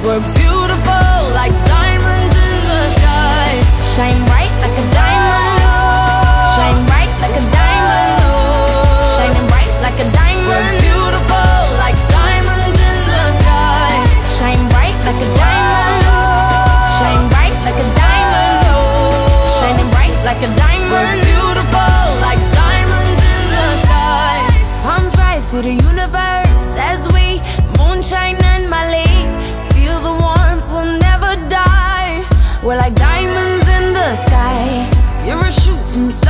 We're beautiful like diamonds in the sky. Shine bright like a diamond. Shine bright like a diamond. Shining bright like a diamond. We're beautiful like diamonds in the sky. Shine bright like a diamond. Shine bright like a diamond. Shining bright like a diamond. We're beautiful like diamonds in the sky. Palms rise to the universe as we mountains.